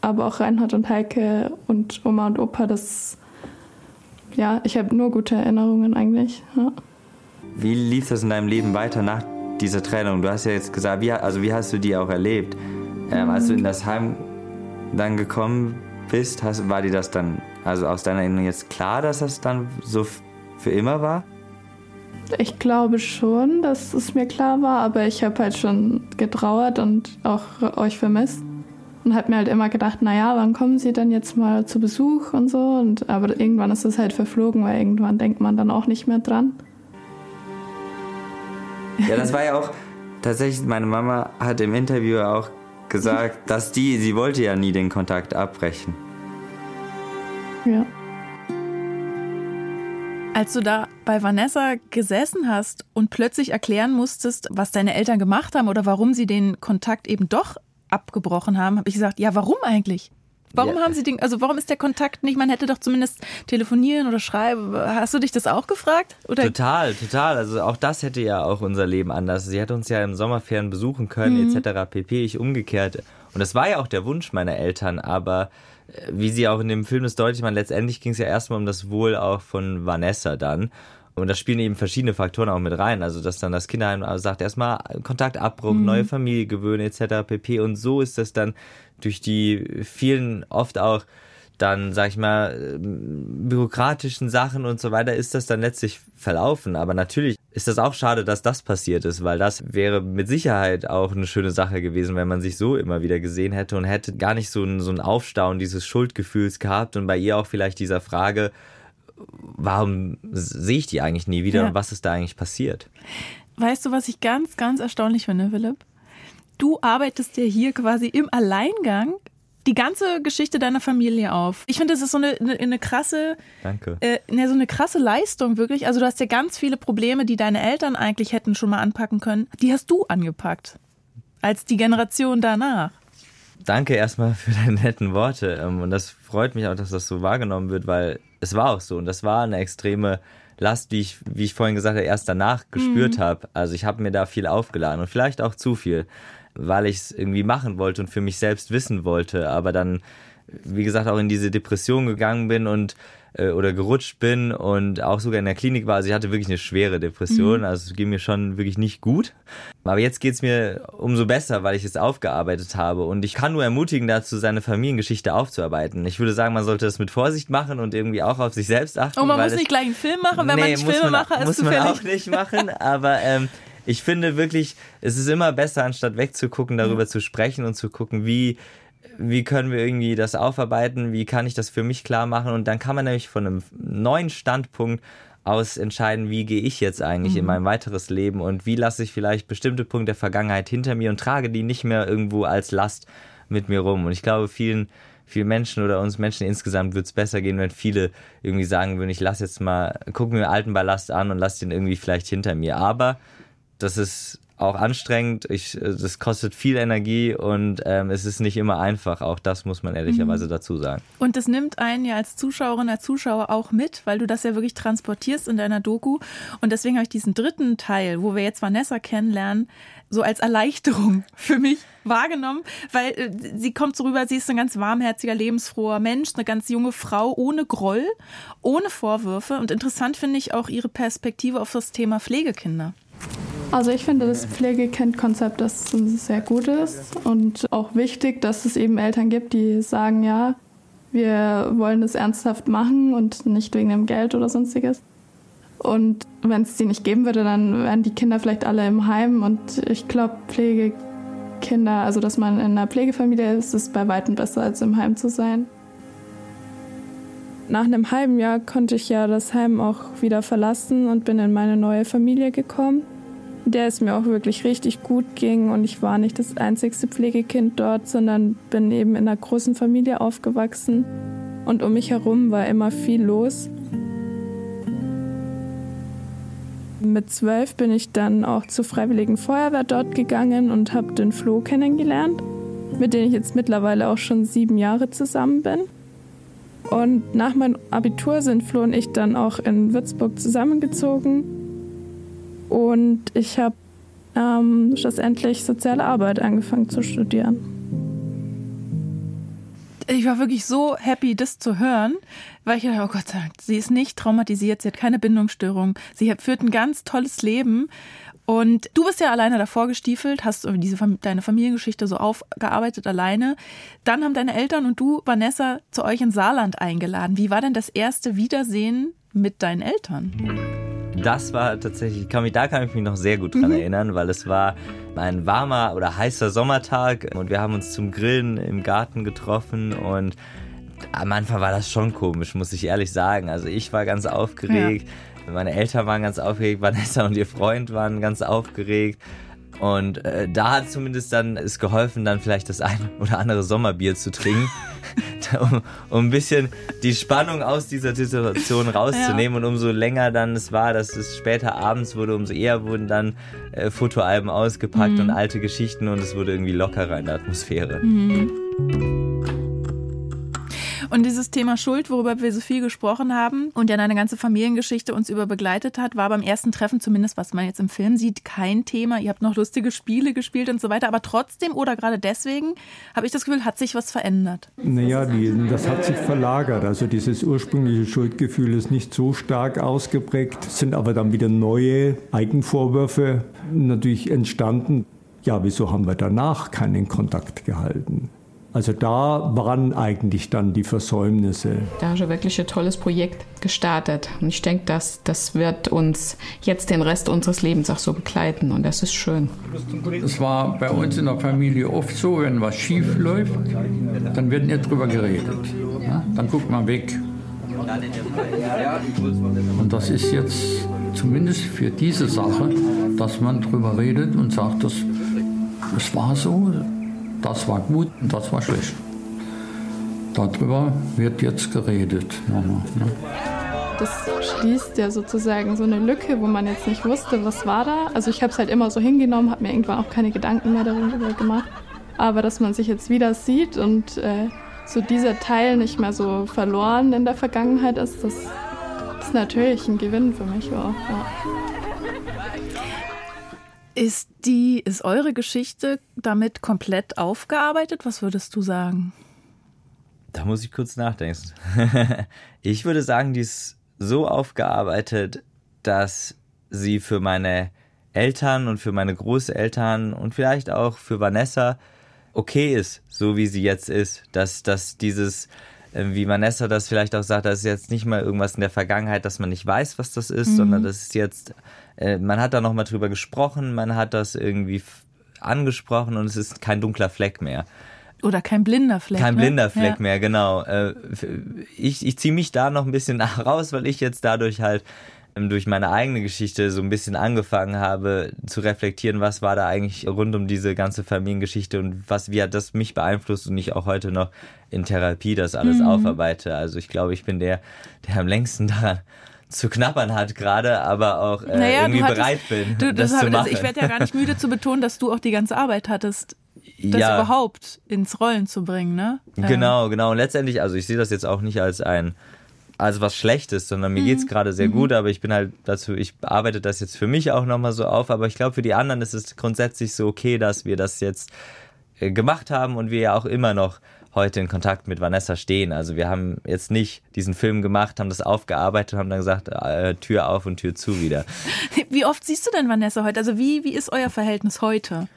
aber auch Reinhard und Heike und Oma und Opa, das, ja, ich habe nur gute Erinnerungen eigentlich. Ja. Wie lief das in deinem Leben weiter nach dieser Trennung? Du hast ja jetzt gesagt, wie, also wie hast du die auch erlebt? Ähm, als du in das Heim dann gekommen bist, hast, war dir das dann, also aus deiner Erinnerung jetzt klar, dass das dann so für immer war? Ich glaube schon, dass es mir klar war, aber ich habe halt schon getrauert und auch euch vermisst. Und habe mir halt immer gedacht, naja, wann kommen sie denn jetzt mal zu Besuch und so. Und, aber irgendwann ist es halt verflogen, weil irgendwann denkt man dann auch nicht mehr dran. Ja, das war ja auch tatsächlich, meine Mama hat im Interview auch gesagt, dass die, sie wollte ja nie den Kontakt abbrechen. Ja. Als du da bei Vanessa gesessen hast und plötzlich erklären musstest, was deine Eltern gemacht haben oder warum sie den Kontakt eben doch abgebrochen haben, habe ich gesagt, ja, warum eigentlich? Warum ja. haben Sie den, also warum ist der Kontakt nicht, man hätte doch zumindest telefonieren oder schreiben. Hast du dich das auch gefragt? Oder? Total, total. Also auch das hätte ja auch unser Leben anders. Sie hätte uns ja im Sommerferien besuchen können, mhm. etc. pp. Ich umgekehrt. Und das war ja auch der Wunsch meiner Eltern, aber wie sie auch in dem Film das deutlich machen, letztendlich ging es ja erstmal um das Wohl auch von Vanessa dann. Und da spielen eben verschiedene Faktoren auch mit rein. Also, dass dann das Kinderheim sagt, erstmal Kontaktabbruch, mhm. neue Familie gewöhnen, etc. pp. Und so ist das dann durch die vielen oft auch dann, sag ich mal, bürokratischen Sachen und so weiter ist das dann letztlich verlaufen. Aber natürlich ist das auch schade, dass das passiert ist, weil das wäre mit Sicherheit auch eine schöne Sache gewesen, wenn man sich so immer wieder gesehen hätte und hätte gar nicht so ein, so ein Aufstauen dieses Schuldgefühls gehabt und bei ihr auch vielleicht dieser Frage, warum sehe ich die eigentlich nie wieder ja. und was ist da eigentlich passiert? Weißt du, was ich ganz, ganz erstaunlich finde, Philipp? Du arbeitest ja hier quasi im Alleingang die ganze Geschichte deiner Familie auf. Ich finde, das ist so eine, eine, eine krasse, Danke. Äh, ne, so eine krasse Leistung wirklich. Also du hast ja ganz viele Probleme, die deine Eltern eigentlich hätten schon mal anpacken können. Die hast du angepackt als die Generation danach. Danke erstmal für deine netten Worte. Ähm, und das freut mich auch, dass das so wahrgenommen wird, weil es war auch so. Und das war eine extreme Last, wie ich, wie ich vorhin gesagt habe, erst danach gespürt mhm. habe. Also ich habe mir da viel aufgeladen und vielleicht auch zu viel, weil ich es irgendwie machen wollte und für mich selbst wissen wollte. Aber dann, wie gesagt, auch in diese Depression gegangen bin und äh, oder gerutscht bin und auch sogar in der Klinik war. Also ich hatte wirklich eine schwere Depression, mhm. also es ging mir schon wirklich nicht gut. Aber jetzt geht es mir umso besser, weil ich es aufgearbeitet habe. Und ich kann nur ermutigen dazu, seine Familiengeschichte aufzuarbeiten. Ich würde sagen, man sollte das mit Vorsicht machen und irgendwie auch auf sich selbst achten. Und man muss nicht gleich einen Film machen, wenn nee, man nicht Filmemacher ist. Muss man auch nicht machen, aber ähm, ich finde wirklich, es ist immer besser, anstatt wegzugucken, darüber ja. zu sprechen und zu gucken, wie wie können wir irgendwie das aufarbeiten, wie kann ich das für mich klar machen und dann kann man nämlich von einem neuen Standpunkt aus entscheiden, wie gehe ich jetzt eigentlich mhm. in mein weiteres Leben und wie lasse ich vielleicht bestimmte Punkte der Vergangenheit hinter mir und trage die nicht mehr irgendwo als Last mit mir rum. Und ich glaube, vielen, vielen Menschen oder uns Menschen insgesamt wird es besser gehen, wenn viele irgendwie sagen würden, ich lasse jetzt mal, guck mir alten Ballast an und lass den irgendwie vielleicht hinter mir. Aber das ist auch anstrengend. Ich, äh, das kostet viel Energie und ähm, es ist nicht immer einfach. Auch das muss man ehrlicherweise mhm. dazu sagen. Und das nimmt einen ja als Zuschauerin, als Zuschauer auch mit, weil du das ja wirklich transportierst in deiner Doku. Und deswegen habe ich diesen dritten Teil, wo wir jetzt Vanessa kennenlernen, so als Erleichterung für mich wahrgenommen, weil äh, sie kommt so rüber, sie ist ein ganz warmherziger, lebensfroher Mensch, eine ganz junge Frau ohne Groll, ohne Vorwürfe. Und interessant finde ich auch ihre Perspektive auf das Thema Pflegekinder. Also ich finde das Pflegekind-Konzept, das sehr gut ist und auch wichtig, dass es eben Eltern gibt, die sagen, ja, wir wollen das ernsthaft machen und nicht wegen dem Geld oder sonstiges. Und wenn es die nicht geben würde, dann wären die Kinder vielleicht alle im Heim. Und ich glaube, Pflegekinder, also dass man in einer Pflegefamilie ist, ist bei weitem besser, als im Heim zu sein. Nach einem halben Jahr konnte ich ja das Heim auch wieder verlassen und bin in meine neue Familie gekommen der es mir auch wirklich richtig gut ging. Und ich war nicht das einzigste Pflegekind dort, sondern bin eben in einer großen Familie aufgewachsen. Und um mich herum war immer viel los. Mit zwölf bin ich dann auch zur Freiwilligen Feuerwehr dort gegangen und habe den Flo kennengelernt, mit dem ich jetzt mittlerweile auch schon sieben Jahre zusammen bin. Und nach meinem Abitur sind Flo und ich dann auch in Würzburg zusammengezogen und ich habe ähm, schlussendlich soziale Arbeit angefangen zu studieren. Ich war wirklich so happy, das zu hören, weil ich dachte, oh Gott sei Dank, sie ist nicht traumatisiert, sie hat keine Bindungsstörung, sie führt ein ganz tolles Leben. Und du bist ja alleine davor gestiefelt, hast diese, deine Familiengeschichte so aufgearbeitet alleine. Dann haben deine Eltern und du, Vanessa, zu euch in Saarland eingeladen. Wie war denn das erste Wiedersehen mit deinen Eltern? Das war tatsächlich, kann mich, da kann ich mich noch sehr gut dran mhm. erinnern, weil es war ein warmer oder heißer Sommertag und wir haben uns zum Grillen im Garten getroffen und am Anfang war das schon komisch, muss ich ehrlich sagen. Also ich war ganz aufgeregt, ja. meine Eltern waren ganz aufgeregt, Vanessa und ihr Freund waren ganz aufgeregt. Und äh, da hat zumindest dann es geholfen, dann vielleicht das ein oder andere Sommerbier zu trinken, um, um ein bisschen die Spannung aus dieser Situation rauszunehmen. Ja. Und umso länger dann es war, dass es später abends wurde, umso eher wurden dann äh, Fotoalben ausgepackt mhm. und alte Geschichten und es wurde irgendwie lockerer in der Atmosphäre. Mhm. Und dieses Thema Schuld, worüber wir so viel gesprochen haben und ja eine ganze Familiengeschichte uns über begleitet hat, war beim ersten Treffen, zumindest was man jetzt im Film sieht, kein Thema. Ihr habt noch lustige Spiele gespielt und so weiter. Aber trotzdem oder gerade deswegen habe ich das Gefühl, hat sich was verändert. Naja, die, das hat sich verlagert. Also dieses ursprüngliche Schuldgefühl ist nicht so stark ausgeprägt, sind aber dann wieder neue Eigenvorwürfe natürlich entstanden. Ja, wieso haben wir danach keinen Kontakt gehalten? Also da waren eigentlich dann die Versäumnisse. Da haben wir wirklich ein tolles Projekt gestartet. Und ich denke, dass das wird uns jetzt den Rest unseres Lebens auch so begleiten. Und das ist schön. Es war bei uns in der Familie oft so, wenn was schief läuft, dann wird nicht drüber geredet. Dann guckt man weg. Und das ist jetzt zumindest für diese Sache, dass man drüber redet und sagt, das, das war so, das war gut und das war schlecht. Darüber wird jetzt geredet. Ne? Das schließt ja sozusagen so eine Lücke, wo man jetzt nicht wusste, was war da. Also ich habe es halt immer so hingenommen, habe mir irgendwann auch keine Gedanken mehr darüber gemacht. Aber dass man sich jetzt wieder sieht und äh, so dieser Teil nicht mehr so verloren in der Vergangenheit ist, das ist natürlich ein Gewinn für mich auch. Ja. Ist die, ist eure Geschichte damit komplett aufgearbeitet? Was würdest du sagen? Da muss ich kurz nachdenken. ich würde sagen, die ist so aufgearbeitet, dass sie für meine Eltern und für meine Großeltern und vielleicht auch für Vanessa okay ist, so wie sie jetzt ist. Dass, dass dieses, wie Vanessa das vielleicht auch sagt, das ist jetzt nicht mal irgendwas in der Vergangenheit, dass man nicht weiß, was das ist, mhm. sondern das ist jetzt äh, man hat da nochmal drüber gesprochen, man hat das irgendwie angesprochen und es ist kein dunkler Fleck mehr. Oder kein blinder Fleck. Kein ne? blinder Fleck ja. mehr, genau. Äh, ich, ich ziehe mich da noch ein bisschen raus, weil ich jetzt dadurch halt ähm, durch meine eigene Geschichte so ein bisschen angefangen habe zu reflektieren, was war da eigentlich rund um diese ganze Familiengeschichte und was, wie hat das mich beeinflusst und ich auch heute noch in Therapie das alles mhm. aufarbeite. Also ich glaube, ich bin der, der am längsten daran zu knabbern hat gerade, aber auch äh, naja, irgendwie hattest, bereit bin, du, das, das zu machen. Ich werde ja gar nicht müde zu betonen, dass du auch die ganze Arbeit hattest, das ja. überhaupt ins Rollen zu bringen, ne? Genau, genau. Und letztendlich, also ich sehe das jetzt auch nicht als ein als was Schlechtes, sondern mir mhm. geht's gerade sehr mhm. gut, aber ich bin halt dazu, ich arbeite das jetzt für mich auch nochmal so auf, aber ich glaube, für die anderen ist es grundsätzlich so okay, dass wir das jetzt äh, gemacht haben und wir ja auch immer noch heute in Kontakt mit Vanessa stehen. Also wir haben jetzt nicht diesen Film gemacht, haben das aufgearbeitet und haben dann gesagt, äh, Tür auf und Tür zu wieder. Wie oft siehst du denn Vanessa heute? Also wie, wie ist euer Verhältnis heute?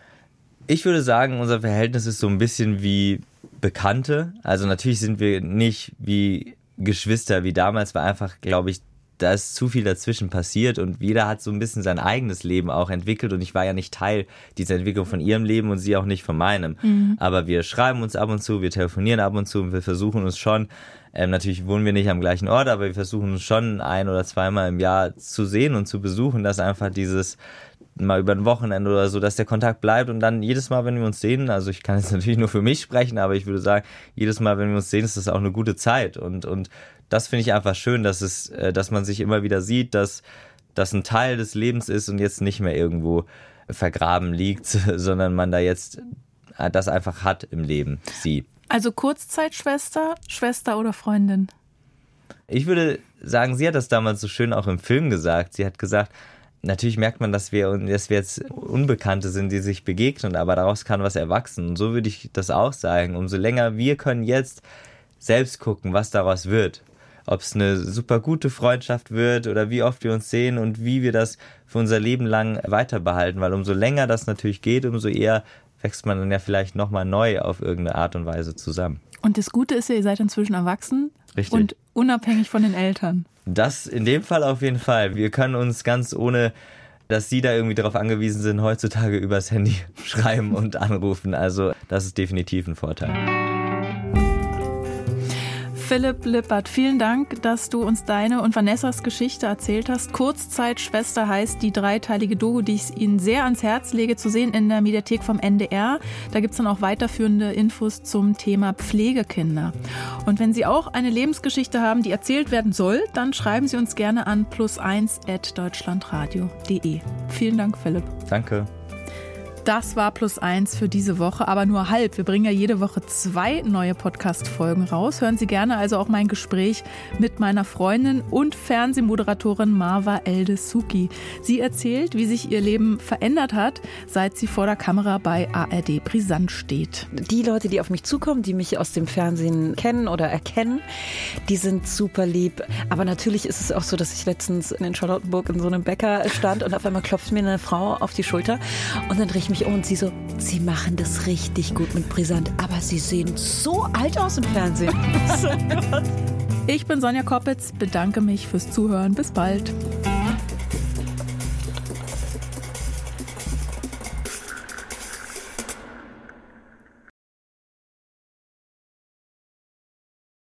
Ich würde sagen, unser Verhältnis ist so ein bisschen wie Bekannte. Also natürlich sind wir nicht wie Geschwister wie damals, weil einfach, glaube ich, da ist zu viel dazwischen passiert und jeder hat so ein bisschen sein eigenes Leben auch entwickelt und ich war ja nicht Teil dieser Entwicklung von ihrem Leben und sie auch nicht von meinem. Mhm. Aber wir schreiben uns ab und zu, wir telefonieren ab und zu und wir versuchen uns schon, ähm, natürlich wohnen wir nicht am gleichen Ort, aber wir versuchen uns schon ein oder zweimal im Jahr zu sehen und zu besuchen, dass einfach dieses mal über ein Wochenende oder so, dass der Kontakt bleibt und dann jedes Mal, wenn wir uns sehen, also ich kann jetzt natürlich nur für mich sprechen, aber ich würde sagen, jedes Mal, wenn wir uns sehen, ist das auch eine gute Zeit und, und das finde ich einfach schön, dass es, äh, dass man sich immer wieder sieht, dass das ein Teil des Lebens ist und jetzt nicht mehr irgendwo vergraben liegt, sondern man da jetzt äh, das einfach hat im Leben, sie. Also Kurzzeitschwester, Schwester oder Freundin? Ich würde sagen, sie hat das damals so schön auch im Film gesagt. Sie hat gesagt, natürlich merkt man, dass wir, dass wir jetzt Unbekannte sind, die sich begegnen, aber daraus kann was erwachsen. Und so würde ich das auch sagen. Umso länger wir können jetzt selbst gucken, was daraus wird ob es eine super gute Freundschaft wird oder wie oft wir uns sehen und wie wir das für unser Leben lang weiter behalten. Weil umso länger das natürlich geht, umso eher wächst man dann ja vielleicht nochmal neu auf irgendeine Art und Weise zusammen. Und das Gute ist ja, ihr seid inzwischen erwachsen Richtig. und unabhängig von den Eltern. Das in dem Fall auf jeden Fall. Wir können uns ganz ohne dass sie da irgendwie darauf angewiesen sind, heutzutage übers Handy schreiben und anrufen. Also das ist definitiv ein Vorteil. Philipp Lippert, vielen Dank, dass du uns deine und Vanessas Geschichte erzählt hast. Kurzzeitschwester heißt die dreiteilige Doku, die ich Ihnen sehr ans Herz lege, zu sehen in der Mediathek vom NDR. Da gibt es dann auch weiterführende Infos zum Thema Pflegekinder. Und wenn Sie auch eine Lebensgeschichte haben, die erzählt werden soll, dann schreiben Sie uns gerne an plus1 at deutschlandradio.de. Vielen Dank, Philipp. Danke. Das war plus eins für diese Woche, aber nur halb. Wir bringen ja jede Woche zwei neue Podcast-Folgen raus. Hören Sie gerne also auch mein Gespräch mit meiner Freundin und Fernsehmoderatorin Marva Eldesuki. Sie erzählt, wie sich ihr Leben verändert hat, seit sie vor der Kamera bei ARD Brisant steht. Die Leute, die auf mich zukommen, die mich aus dem Fernsehen kennen oder erkennen, die sind super lieb. Aber natürlich ist es auch so, dass ich letztens in Charlottenburg in so einem Bäcker stand und auf einmal klopft mir eine Frau auf die Schulter und dann drehe ich mich um und sie so, sie machen das richtig gut mit Brisant, aber sie sehen so alt aus im Fernsehen. ich bin Sonja Koppitz, bedanke mich fürs Zuhören. Bis bald.